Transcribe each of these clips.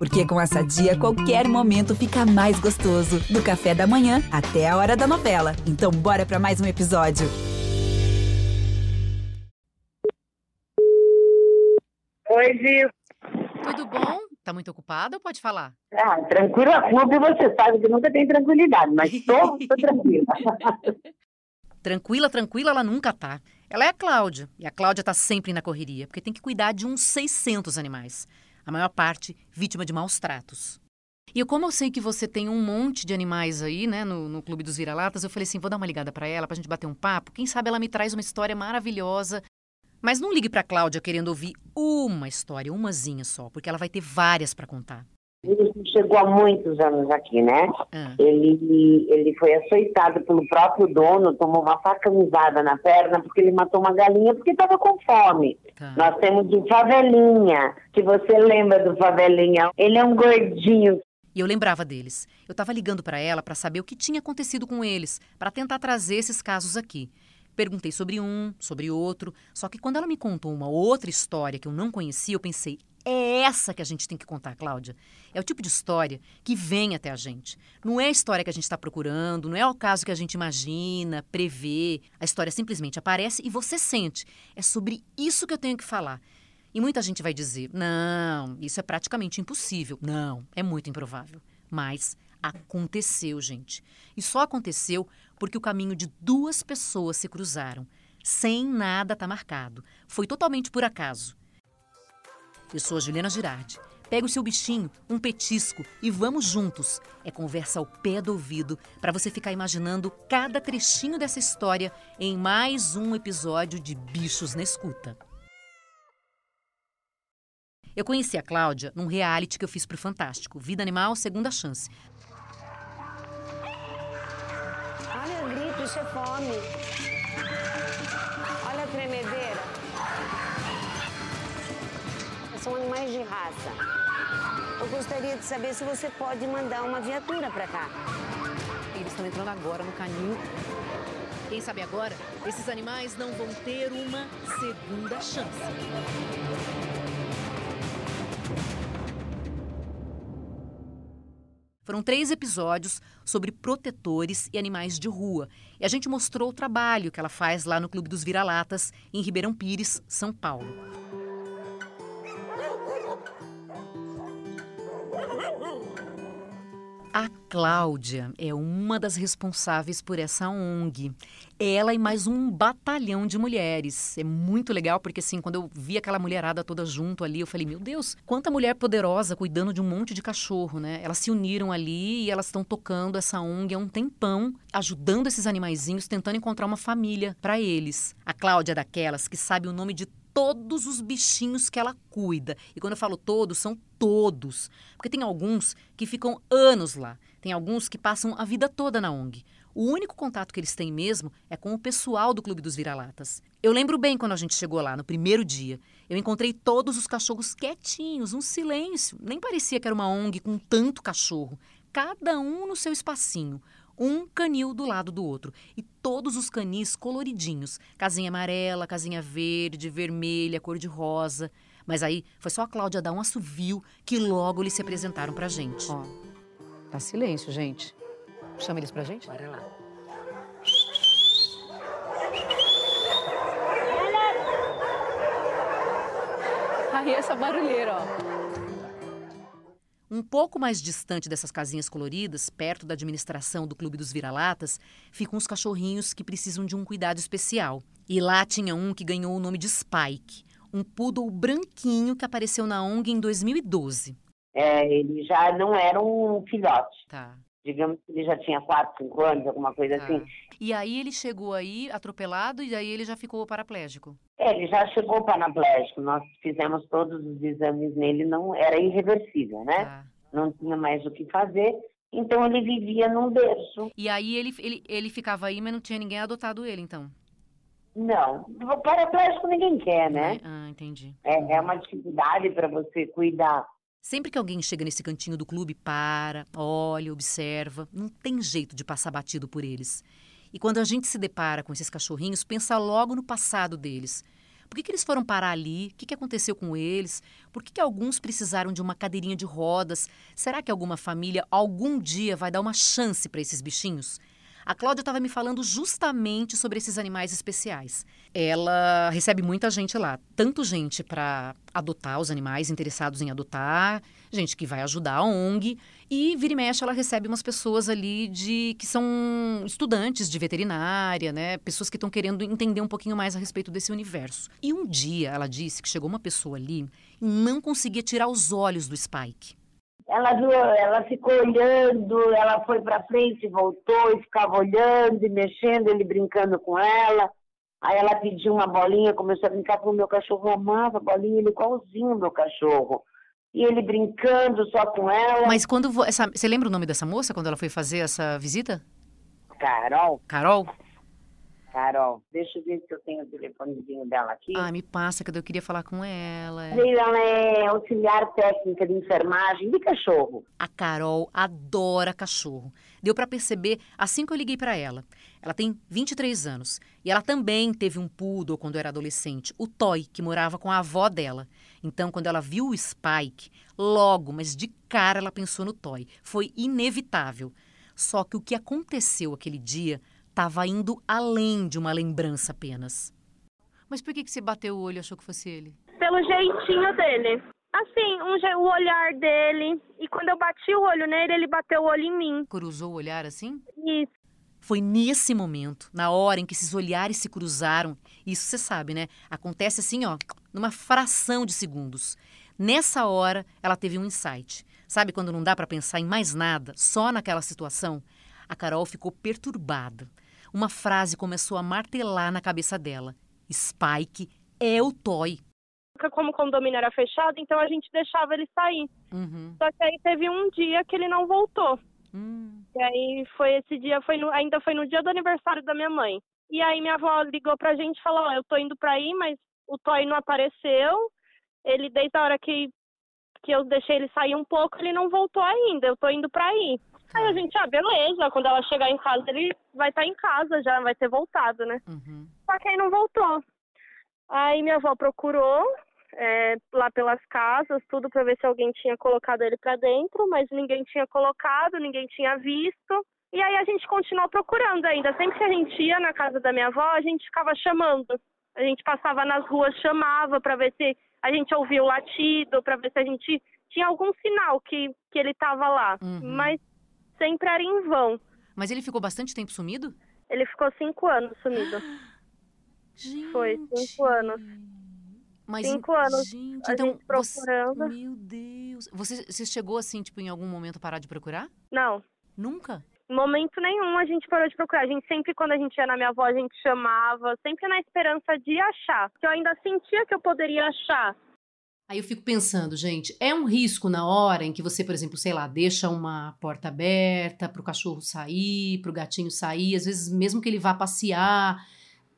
Porque com essa dia, qualquer momento fica mais gostoso. Do café da manhã até a hora da novela. Então, bora para mais um episódio. Oi, Gil. Tudo bom? Tá muito ocupada ou pode falar? Ah, tranquila clube, você sabe que nunca tem tranquilidade, mas tô, tô tranquila. Tranquila, tranquila, ela nunca tá. Ela é a Cláudia, e a Cláudia tá sempre na correria, porque tem que cuidar de uns 600 animais. A maior parte vítima de maus tratos. E como eu sei que você tem um monte de animais aí, né, no, no Clube dos Vira-Latas, eu falei assim, vou dar uma ligada para ela, pra gente bater um papo. Quem sabe ela me traz uma história maravilhosa. Mas não ligue pra Cláudia querendo ouvir uma história, umazinha só, porque ela vai ter várias para contar. Ele chegou há muitos anos aqui, né? Ah. Ele, ele foi açoitado pelo próprio dono, tomou uma facãozada na perna porque ele matou uma galinha porque estava com fome. Tá. Nós temos o Favelinha, que você lembra do Favelinha. Ele é um gordinho. E eu lembrava deles. Eu estava ligando para ela para saber o que tinha acontecido com eles, para tentar trazer esses casos aqui. Perguntei sobre um, sobre outro, só que quando ela me contou uma outra história que eu não conhecia, eu pensei: é essa que a gente tem que contar, Cláudia. É o tipo de história que vem até a gente. Não é a história que a gente está procurando, não é o caso que a gente imagina, prevê. A história simplesmente aparece e você sente. É sobre isso que eu tenho que falar. E muita gente vai dizer: não, isso é praticamente impossível. Não, é muito improvável. Mas aconteceu, gente. E só aconteceu porque o caminho de duas pessoas se cruzaram. Sem nada estar marcado. Foi totalmente por acaso. Eu sou a Juliana Girardi. Pega o seu bichinho, um petisco e vamos juntos. É conversa ao pé do ouvido para você ficar imaginando cada trechinho dessa história em mais um episódio de Bichos na Escuta. Eu conheci a Cláudia num reality que eu fiz pro Fantástico, Vida Animal Segunda Chance. Olha o grito, isso é fome. Animais de raça. Eu gostaria de saber se você pode mandar uma viatura para cá. Eles estão entrando agora no canil. Quem sabe agora, esses animais não vão ter uma segunda chance. Foram três episódios sobre protetores e animais de rua. E a gente mostrou o trabalho que ela faz lá no Clube dos Vira-Latas, em Ribeirão Pires, São Paulo. A Cláudia é uma das responsáveis por essa ONG. Ela e mais um batalhão de mulheres. É muito legal porque assim, quando eu vi aquela mulherada toda junto ali, eu falei: "Meu Deus, quanta mulher poderosa cuidando de um monte de cachorro, né?". Elas se uniram ali e elas estão tocando essa ONG há um tempão, ajudando esses animaizinhos, tentando encontrar uma família para eles. A Cláudia é daquelas que sabe o nome de todos os bichinhos que ela cuida. E quando eu falo todos, são todos. Porque tem alguns que ficam anos lá. Tem alguns que passam a vida toda na ONG. O único contato que eles têm mesmo é com o pessoal do Clube dos Vira-Latas. Eu lembro bem quando a gente chegou lá, no primeiro dia. Eu encontrei todos os cachorros quietinhos, um silêncio. Nem parecia que era uma ONG com tanto cachorro. Cada um no seu espacinho um canil do lado do outro. E todos os canis coloridinhos. Casinha amarela, casinha verde, vermelha, cor de rosa. Mas aí foi só a Cláudia dar um assovio que logo eles se apresentaram pra gente. Ó, tá silêncio, gente. Chama eles pra gente? Bora lá. Aí essa barulheira, ó. Um pouco mais distante dessas casinhas coloridas, perto da administração do Clube dos Vira-Latas, ficam os cachorrinhos que precisam de um cuidado especial. E lá tinha um que ganhou o nome de Spike, um poodle branquinho que apareceu na ONG em 2012. É, ele já não era um filhote. Tá. Digamos que ele já tinha 4, 5 anos, alguma coisa tá. assim. E aí ele chegou aí atropelado e aí ele já ficou paraplégico. É, ele já chegou paraplégico. Nós fizemos todos os exames nele, não era irreversível, né? Tá. Não tinha mais o que fazer. Então ele vivia num berço. E aí ele, ele, ele ficava aí, mas não tinha ninguém adotado ele, então. Não, o paraplégico ninguém quer, né? Ah, entendi. É, é uma dificuldade para você cuidar. Sempre que alguém chega nesse cantinho do clube, para, olha, observa, não tem jeito de passar batido por eles. E quando a gente se depara com esses cachorrinhos, pensa logo no passado deles. Por que, que eles foram parar ali? O que, que aconteceu com eles? Por que, que alguns precisaram de uma cadeirinha de rodas? Será que alguma família algum dia vai dar uma chance para esses bichinhos? A Cláudia estava me falando justamente sobre esses animais especiais. Ela recebe muita gente lá, tanto gente para adotar os animais interessados em adotar, gente que vai ajudar a ONG e vira e mexe ela recebe umas pessoas ali de que são estudantes de veterinária, né, pessoas que estão querendo entender um pouquinho mais a respeito desse universo. E um dia ela disse que chegou uma pessoa ali e não conseguia tirar os olhos do Spike. Ela viu, ela ficou olhando, ela foi para frente, voltou e ficava olhando e mexendo, ele brincando com ela. Aí ela pediu uma bolinha, começou a brincar com o meu cachorro, amava a bolinha, ele igualzinho o meu cachorro. E ele brincando só com ela. Mas quando essa, você lembra o nome dessa moça quando ela foi fazer essa visita? Carol, Carol? Carol, deixa eu ver se eu tenho o telefonezinho dela aqui. Ah, me passa que eu queria falar com ela. Ela é auxiliar técnica de enfermagem de cachorro. A Carol adora cachorro. Deu pra perceber assim que eu liguei pra ela. Ela tem 23 anos e ela também teve um poodle quando era adolescente, o Toy, que morava com a avó dela. Então, quando ela viu o Spike, logo, mas de cara ela pensou no Toy. Foi inevitável. Só que o que aconteceu aquele dia estava indo além de uma lembrança apenas. Mas por que, que você bateu o olho e achou que fosse ele? pelo jeitinho dele. Assim, um je- o olhar dele. E quando eu bati o olho nele, ele bateu o olho em mim. Cruzou o olhar assim? E Foi nesse momento, na hora em que esses olhares se cruzaram, isso você sabe, né? Acontece assim, ó, numa fração de segundos. Nessa hora, ela teve um insight. Sabe quando não dá pra pensar em mais nada, só naquela situação? A Carol ficou perturbada. Uma frase começou a martelar na cabeça dela. Spike é o Toy. como o condomínio era fechado, então a gente deixava ele sair. Uhum. Só que aí teve um dia que ele não voltou. Hum. E aí foi esse dia, foi no- ainda foi no dia do aniversário da minha mãe. E aí minha avó ligou pra gente e falou, ó, eu tô indo pra aí, mas o Toy não apareceu. Ele, desde a hora que, que eu deixei ele sair um pouco, ele não voltou ainda. Eu tô indo pra aí. Aí a gente, ah, beleza, quando ela chegar em casa, ele vai estar em casa já, vai ter voltado, né? Uhum. Só que aí não voltou. Aí minha avó procurou é, lá pelas casas, tudo pra ver se alguém tinha colocado ele pra dentro, mas ninguém tinha colocado, ninguém tinha visto. E aí a gente continuou procurando ainda. Sempre que a gente ia na casa da minha avó, a gente ficava chamando. A gente passava nas ruas, chamava pra ver se a gente ouvia o latido, pra ver se a gente tinha algum sinal que, que ele tava lá. Uhum. Mas sempre era em vão. Mas ele ficou bastante tempo sumido? Ele ficou cinco anos sumido. Gente. Foi, cinco anos. Mas, Cinco anos, Gente, então gente você- procurando. Meu Deus. Você, você chegou assim, tipo, em algum momento a parar de procurar? Não, Nunca? momento nenhum a gente parou de procurar. A gente sempre, quando a gente ia na minha avó, a gente chamava, sempre na esperança de achar. Que eu ainda sentia que eu poderia achar. Aí eu fico pensando, gente, é um risco na hora em que você, por exemplo, sei lá, deixa uma porta aberta para o cachorro sair, para o gatinho sair, às vezes mesmo que ele vá passear,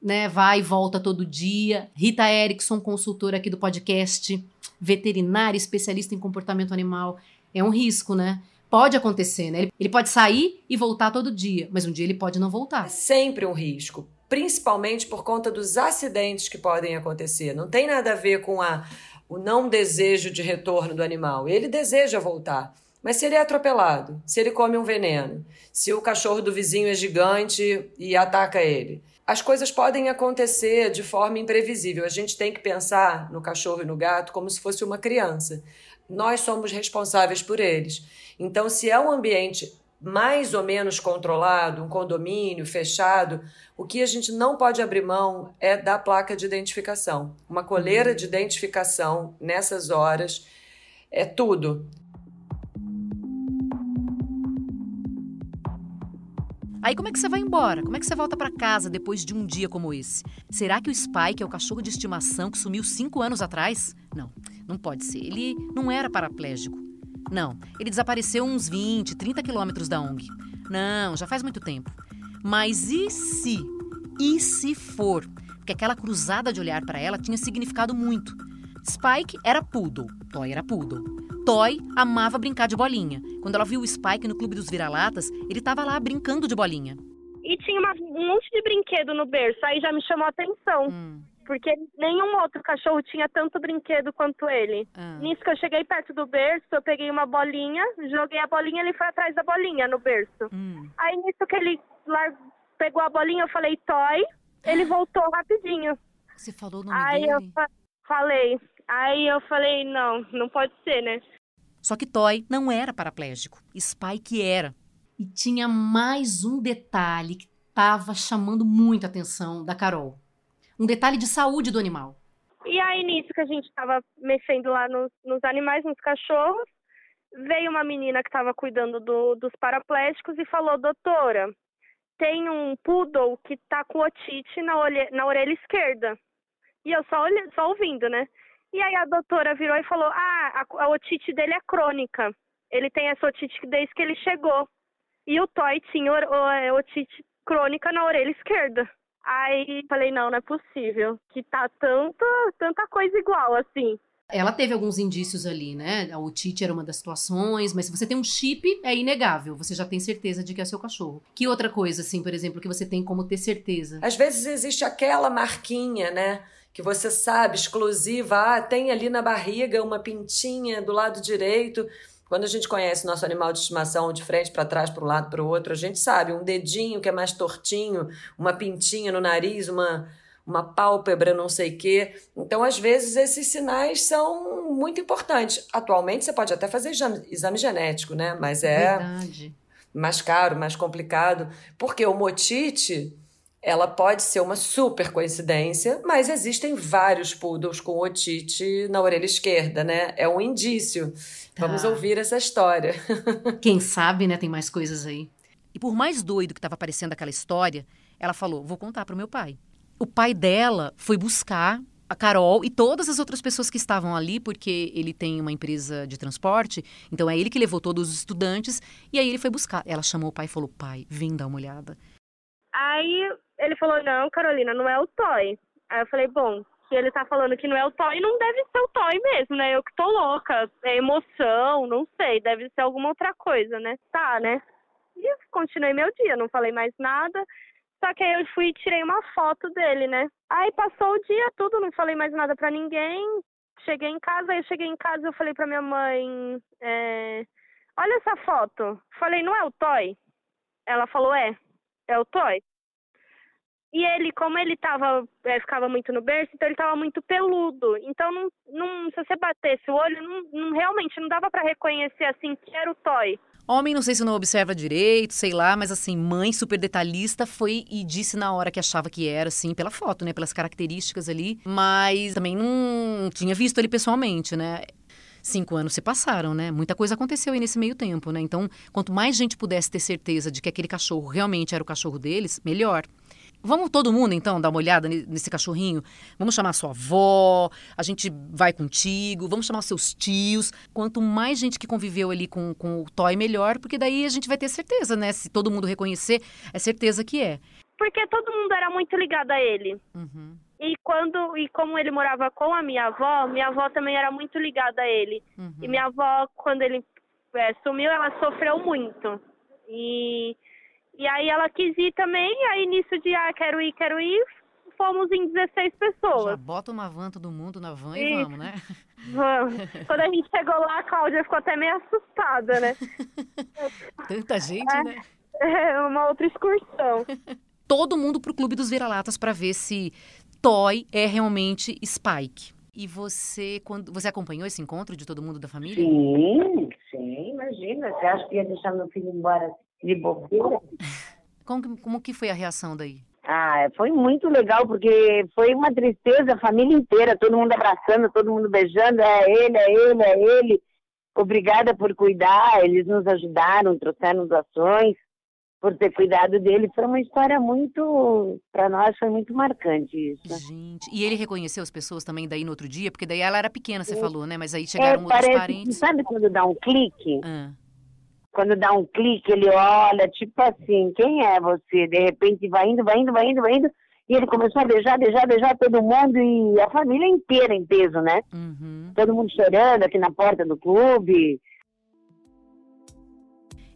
né, vai e volta todo dia. Rita Erickson, consultora aqui do podcast, veterinária, especialista em comportamento animal, é um risco, né? Pode acontecer, né? Ele- pode sair e voltar todo dia, mas um dia ele pode não voltar. É sempre um risco, principalmente por conta dos acidentes que podem acontecer. Não tem nada a ver com a, o não desejo de retorno do animal. Ele deseja voltar. Mas se ele é atropelado, se ele come um veneno, se o cachorro do vizinho é gigante e ataca ele, as coisas podem acontecer de forma imprevisível. A gente tem que pensar no cachorro e no gato como se fosse uma criança. Nós somos responsáveis por eles. Então, se é um ambiente mais ou menos controlado, um condomínio fechado, o que a gente não pode abrir mão é da placa de identificação. Uma coleira de identificação nessas horas é tudo. Aí como é que você vai embora? Como é que você volta para casa depois de um dia como esse? Será que o Spike é o cachorro de estimação que sumiu cinco anos atrás? Não, não pode ser. Ele não era paraplégico. Não, ele desapareceu uns 20, 30 quilômetros da ONG. Não, já faz muito tempo. Mas e se? E se for? Porque aquela cruzada de olhar para ela tinha significado muito. Spike era poodle, Toy era poodle. Toy amava brincar de bolinha. Quando ela viu o Spike no Clube dos Vira-Latas, ele estava lá brincando de bolinha. E tinha uma- um monte de brinquedo no berço, aí já me chamou a atenção. Hum. Porque nenhum outro cachorro tinha tanto brinquedo quanto ele. Ah. Nisso que eu cheguei perto do berço, eu peguei uma bolinha, joguei a bolinha, ele foi atrás da bolinha no berço. Hum. Aí nisso que ele pegou a bolinha, eu falei, toy. Ele voltou rapidinho. Você falou o nome Aí dele? eu fa- falei. Aí eu falei, não, não pode ser, né? Só que Toy não era paraplégico. Spike era. E tinha mais um detalhe que estava chamando muito a atenção da Carol. Um detalhe de saúde do animal. E aí, nisso que a gente tava mexendo lá nos, nos animais, nos cachorros, veio uma menina que estava cuidando do- dos paraplégicos e falou, doutora, tem um poodle que tá com otite na, olhe- na orelha esquerda. E eu só, olhe- só ouvindo, né? E aí a doutora virou e falou, ah, a, a otite dele é crônica. Ele tem essa otite desde que ele chegou. E o Toy tinha é, otite crônica na orelha esquerda. Aí falei, não, não é possível. Que tá tanta, tanta coisa igual, assim. Ela teve alguns indícios ali, né? A otite era uma das situações, mas se você tem um chip, é inegável. Você já tem certeza de que é seu cachorro. Que outra coisa, assim, por exemplo, que você tem como ter certeza? Às vezes existe aquela marquinha, né? Que você sabe, exclusiva. Ah, tem ali na barriga uma pintinha do lado direito. Quando a gente conhece nosso animal de estimação de frente para trás, para um lado, para o outro, a gente sabe um dedinho que é mais tortinho, uma pintinha no nariz, uma, uma pálpebra, não sei o quê. Então, às vezes, esses sinais são muito importantes. Atualmente, você pode até fazer exame- genético, né? Mas é Verdade. mais caro, mais complicado, porque o motite, ela pode ser uma super coincidência, mas existem vários poodles com otite na orelha esquerda, né? É um indício. Vamos Tá. ouvir essa história. Quem sabe, né? Tem mais coisas aí. E por mais doido que estava parecendo aquela história, ela falou: vou contar pro meu pai. O pai dela foi buscar a Carol e todas as outras pessoas que estavam ali, porque ele tem uma empresa de transporte, então é ele que levou todos os estudantes, e aí ele foi buscar. Ela chamou o pai e falou: pai, vem dar uma olhada. Aí ele falou, não, Carolina, não é o Toy. Aí eu falei, bom, se ele tá falando que não é o Toy, não deve ser o Toy mesmo, né? Eu que tô louca. É emoção, não sei, deve ser alguma outra coisa, né? Tá, né? E continuei meu dia, não falei mais nada. Só que aí eu fui e tirei uma foto dele, né? Aí passou o dia tudo, não falei mais nada pra ninguém. Cheguei em casa, aí eu cheguei em casa eu falei pra minha mãe, é, olha essa foto. Falei, não é o Toy? Ela falou, é, é o Toy. E ele, como ele tava, é, ficava muito no berço, então ele tava muito peludo. Então, não, não, se você batesse o olho, não, não- realmente não dava pra reconhecer assim que era o Toy. Homem, não sei se não observa direito, sei lá, mas assim, mãe super detalhista foi e disse na hora que achava que era, assim, pela foto, né? Pelas características ali, mas também não tinha visto ele pessoalmente, né? Cinco anos se passaram, né? Muita coisa aconteceu aí nesse meio tempo, né? Então, quanto mais gente pudesse ter certeza de que aquele cachorro realmente era o cachorro deles, melhor. Vamos todo mundo, então, dar uma olhada ne- nesse cachorrinho? Vamos chamar sua avó, a gente vai contigo, vamos chamar seus tios. Quanto mais gente que conviveu ali com, com o Toy, melhor, porque daí a gente vai ter certeza, né? Se todo mundo reconhecer, é certeza que é. Porque todo mundo era muito ligado a ele. Uhum, E quando e como ele morava com a minha avó, minha avó também era muito ligada a ele. uhum. E minha avó, quando ele é, sumiu, ela sofreu muito. E, e aí ela quis ir também, e aí nisso de, ah, quero ir, quero ir, fomos em 16 Já pessoas. bota uma van todo mundo na van e Isso. vamos, né? Vamos. Quando a gente chegou lá, a Cláudia ficou até meio assustada, né? Tanta gente, né? É uma outra excursão. Todo mundo pro Clube dos Vira-Latas para ver se Toy é realmente Spike. E você, quando você acompanhou esse encontro de todo mundo da família? Sim, sim, imagina. Você acha que ia deixar meu filho embora de bobeira? Como, que- como que foi a reação daí? Ah, foi muito legal, porque foi uma tristeza, a família inteira, todo mundo abraçando, todo mundo beijando, é ele, é ele, é ele. Obrigada por cuidar, eles nos ajudaram, trouxeram doações, por ter cuidado dele. Foi uma história muito, para nós, foi muito marcante isso. Gente, e ele reconheceu as pessoas também daí no outro dia? Porque daí ela era pequena, você É. falou, né? Mas aí É, chegaram outros parece, parentes. sabe quando dá um clique? Ah, quando dá um clique, ele olha, tipo assim, quem é você? De repente vai indo, vai indo, vai indo, vai indo. E ele começou a beijar, beijar, beijar todo mundo e a família inteira em peso, né? uhum. Todo mundo chorando aqui na porta do clube.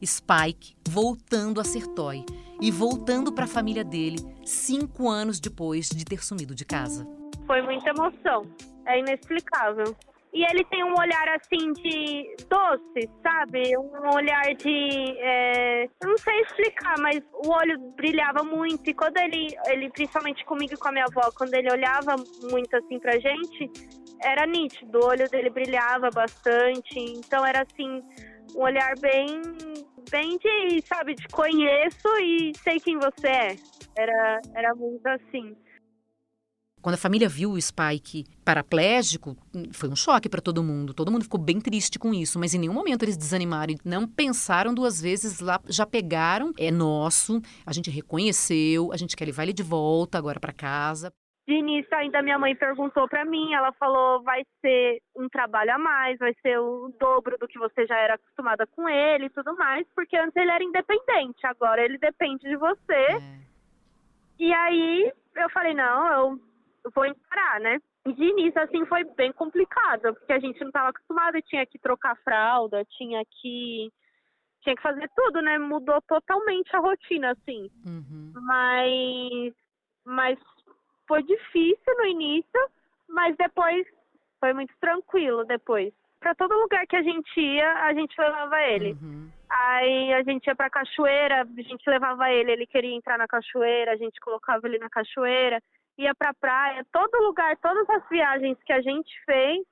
Spike voltando a ser Toy e voltando para a família dele cinco anos depois de ter sumido de casa. Foi muita emoção. É inexplicável. E ele tem um olhar assim de doce, sabe? Um olhar de. É... Não sei explicar, mas o olho brilhava muito. E quando ele, ele, principalmente comigo e com a minha avó, quando ele olhava muito assim pra gente, era nítido. O olho dele brilhava bastante. Então era assim, um olhar bem. Bem de, sabe, de conheço e sei quem você é. Era, era muito assim. Quando a família viu o Spike paraplégico, foi um choque para todo mundo. Todo mundo ficou bem triste com isso, mas em nenhum momento eles desanimaram, não pensaram duas vezes lá, já pegaram, é nosso, a gente reconheceu, a gente quer levar ele de volta agora para casa. De início, ainda minha mãe perguntou para mim, ela falou: vai ser um trabalho a mais, vai ser o dobro do que você já era acostumada com ele e tudo mais, porque antes ele era independente, agora ele depende de você. É. E aí eu falei: não, eu vou encarar, né? De início, assim, foi bem complicado, porque a gente não estava acostumado, tinha que trocar fralda, tinha que tinha que fazer tudo, né? Mudou totalmente a rotina, assim. Uhum. Mas, mas foi difícil no início, mas depois foi muito tranquilo depois. Para todo lugar que a gente ia, a gente levava ele. Uhum. Aí a gente ia pra cachoeira, a gente levava ele, ele queria entrar na cachoeira, a gente colocava ele na cachoeira ia pra praia, todo lugar, todas as viagens que a gente fez,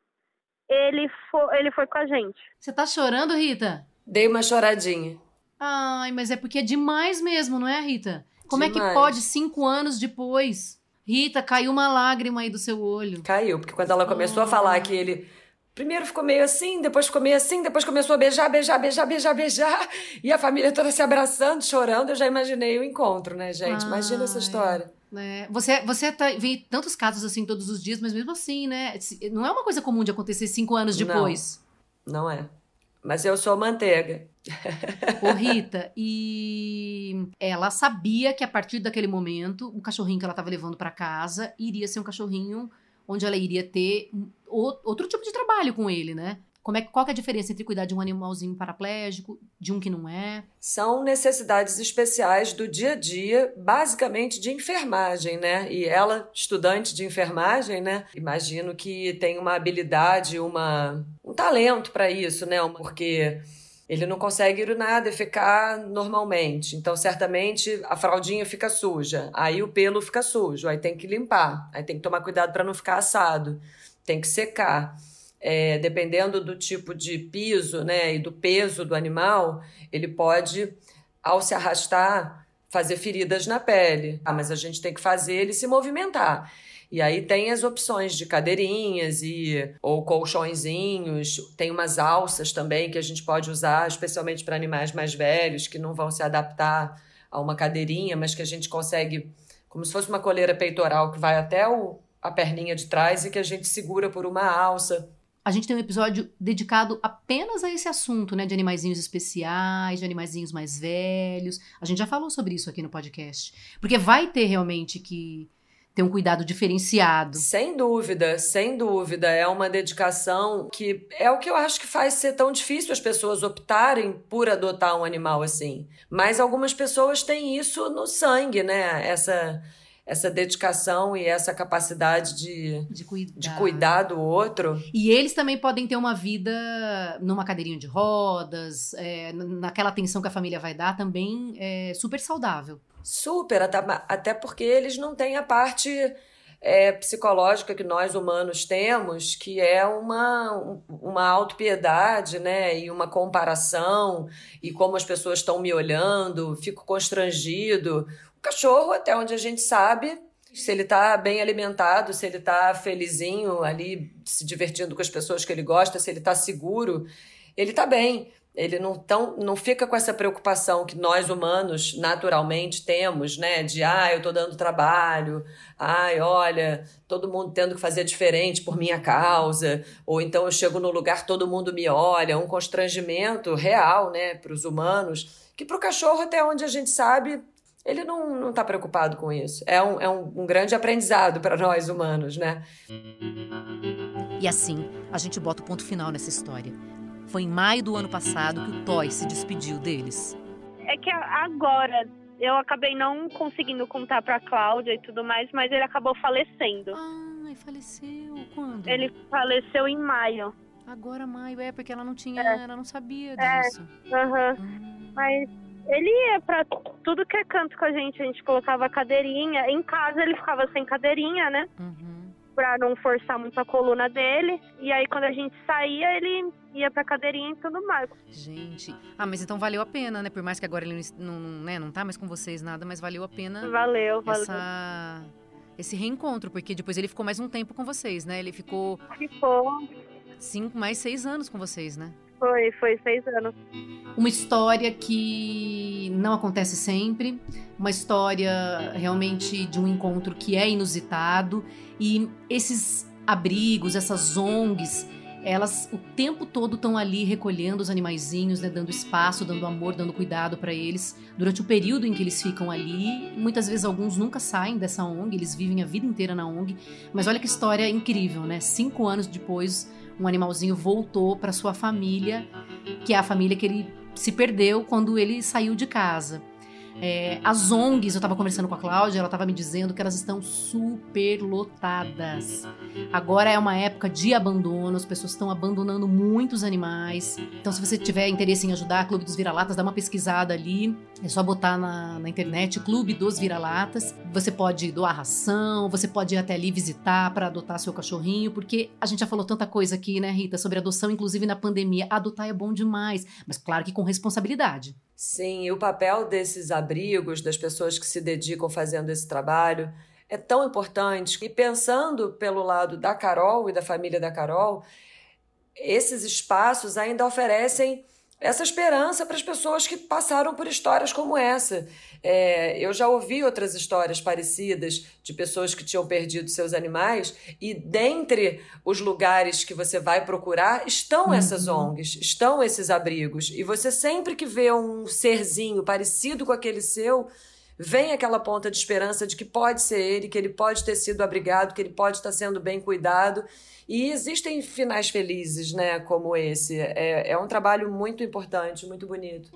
ele foi, ele foi com a gente. Você tá chorando, Rita? Dei uma choradinha. Ai, mas é porque é demais mesmo, não é, Rita? Como demais. é que pode, cinco anos depois? Rita, caiu uma lágrima aí do seu olho. Caiu, porque quando ela começou a falar que ele Primeiro ficou meio assim, depois ficou meio assim, depois começou a beijar, beijar, beijar, beijar, beijar. E a família toda se abraçando, chorando. Eu já imaginei o encontro, né, gente? Ai. Imagina essa história. É, você você tá, vê tantos casos assim todos os dias, mas mesmo assim, né? Não é uma coisa comum de acontecer cinco anos depois. Não, não é. Mas eu sou manteiga. Ô, Rita, e ela sabia que a partir daquele momento, o cachorrinho que ela estava levando para casa iria ser um cachorrinho onde ela iria ter outro tipo de trabalho com ele, né? Como é, qual é a diferença entre cuidar de um animalzinho paraplégico, de um que não é? São necessidades especiais do dia a dia, basicamente de enfermagem, né? E ela, estudante de enfermagem, né? Imagino que tem uma habilidade, uma, um talento para isso, né? Porque ele não consegue urinar, defecar normalmente. Então, certamente, a fraldinha fica suja. Aí o pelo fica sujo. Aí tem que limpar. Aí tem que tomar cuidado para não ficar assado. Tem que secar é, dependendo do tipo de piso né, e do peso do animal, ele pode, ao se arrastar, fazer feridas na pele. Ah, mas a gente tem que fazer ele se movimentar. E aí tem as opções de cadeirinhas e ou colchõezinhos, tem umas alças também que a gente pode usar, especialmente para animais mais velhos que não vão se adaptar a uma cadeirinha, mas que a gente consegue como se fosse uma coleira peitoral que vai até o, a perninha de trás e que a gente segura por uma alça. A gente tem um episódio dedicado apenas a esse assunto, né? De animaizinhos especiais, de animaizinhos mais velhos. A gente já falou sobre isso aqui no podcast. Porque vai ter realmente que ter um cuidado diferenciado. Sem dúvida, sem dúvida. É uma dedicação que é o que eu acho que faz ser tão difícil as pessoas optarem por adotar um animal assim. Mas algumas pessoas têm isso no sangue, né? Essa essa dedicação e essa capacidade de, de, cuidar. de cuidar do outro. E eles também podem ter uma vida numa cadeirinha de rodas, é, naquela atenção que a família vai dar, também é super saudável. Super, até porque eles não têm a parte é, psicológica que nós humanos temos, que é uma, uma autopiedade, né? E uma comparação, e como as pessoas estão me olhando, fico constrangido cachorro, até onde a gente sabe, se ele está bem alimentado, se ele está felizinho ali, se divertindo com as pessoas que ele gosta, se ele está seguro, ele está bem. Ele não, tão, não fica com essa preocupação que nós humanos naturalmente temos, né? De, ah, eu estou dando trabalho, ai, olha, todo mundo tendo que fazer diferente por minha causa, ou então eu chego no lugar, todo mundo me olha, um constrangimento real, né, para os humanos, que para o cachorro, até onde a gente sabe, ele não está preocupado com isso. É um, é um, um grande aprendizado para nós humanos, né? E assim, a gente bota o ponto final nessa história. Foi em maio do ano passado que o Toy se despediu deles. É que agora eu acabei não conseguindo contar para Cláudia e tudo mais, mas ele acabou falecendo. Ah. Ai, faleceu quando? Ele faleceu em maio. Agora maio, é, porque ela não tinha, É. ela não sabia É. disso. Aham. Hum. Mas ele ia pra tudo que é canto com a gente. A gente colocava cadeirinha. Em casa ele ficava sem cadeirinha, né? Uhum. Pra não forçar muito a coluna dele. E aí quando a gente saía, ele ia pra cadeirinha e tudo mais. Gente. Ah, mas então valeu a pena, né? Por mais que agora ele não, não, né, não tá mais com vocês nada, mas valeu a pena Valeu, valeu. essa, esse reencontro, porque depois ele ficou mais um tempo com vocês, né? Ele ficou Ficou. cinco, mais seis anos com vocês, né? Foi, foi seis anos. Uma história que não acontece sempre, uma história realmente de um encontro que é inusitado e esses abrigos, essas ONGs, elas o tempo todo estão ali recolhendo os animaizinhos, né, dando espaço, dando amor, dando cuidado para eles durante o período em que eles ficam ali. Muitas vezes alguns nunca saem dessa ONG, eles vivem a vida inteira na ONG. Mas olha que história incrível, né? Cinco anos depois, um animalzinho voltou para sua família, que é a família que ele se perdeu quando ele saiu de casa. É, as ONGs, eu estava conversando com a Cláudia, ela estava me dizendo que elas estão super lotadas. Agora é uma época de abandono, as pessoas estão abandonando muitos animais. Então, se você tiver interesse em ajudar, Clube dos Vira-Latas, dá uma pesquisada ali. É só botar na, na internet Clube dos Vira-Latas. Você pode doar ração, você pode ir até ali visitar para adotar seu cachorrinho, porque a gente já falou tanta coisa aqui, né, Rita, sobre adoção, inclusive na pandemia. Adotar é bom demais, mas claro que com responsabilidade. Sim, e o papel desses abrigos, das pessoas que se dedicam fazendo esse trabalho, é tão importante. E pensando pelo lado da Carol e da família da Carol, esses espaços ainda oferecem essa esperança para as pessoas que passaram por histórias como essa. É, eu já ouvi outras histórias parecidas de pessoas que tinham perdido seus animais, e dentre os lugares que você vai procurar estão essas ONGs, estão esses abrigos. E você sempre que vê um serzinho parecido com aquele seu, vem aquela ponta de esperança de que pode ser ele, que ele pode ter sido abrigado, que ele pode estar sendo bem cuidado. E existem finais felizes, né, como esse. É, é um trabalho muito importante, muito bonito.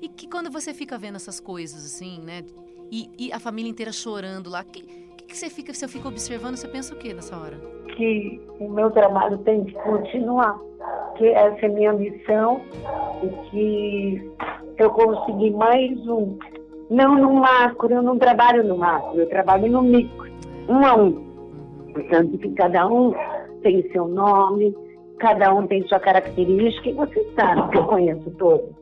E que quando você fica vendo essas coisas, assim, né? E, e a família inteira chorando lá, o que, que, que você fica, você fica observando, você pensa o que nessa hora? que o meu trabalho tem que continuar, que essa é a minha missão e que eu consegui mais um. Não no macro, eu não trabalho no macro, eu trabalho no micro, um a um. Portanto, que cada um tem seu nome, cada um tem sua característica, e você sabe que eu conheço todos.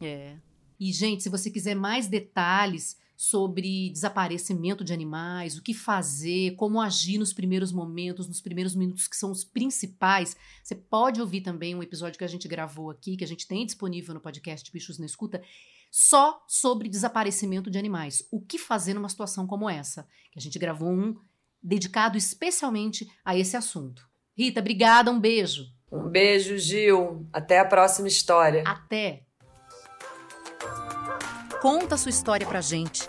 É. E, gente, se você quiser mais detalhes sobre desaparecimento de animais, o que fazer, como agir nos primeiros momentos, nos primeiros minutos que são os principais, você pode ouvir também um episódio que a gente gravou aqui, que a gente tem disponível no podcast Bichos na Escuta, só sobre desaparecimento de animais. O que fazer numa situação como essa? Que a gente gravou um dedicado especialmente a esse assunto. Rita, obrigada, um beijo. Um beijo, Gil. Até a próxima história. Até! Conta a sua história pra gente.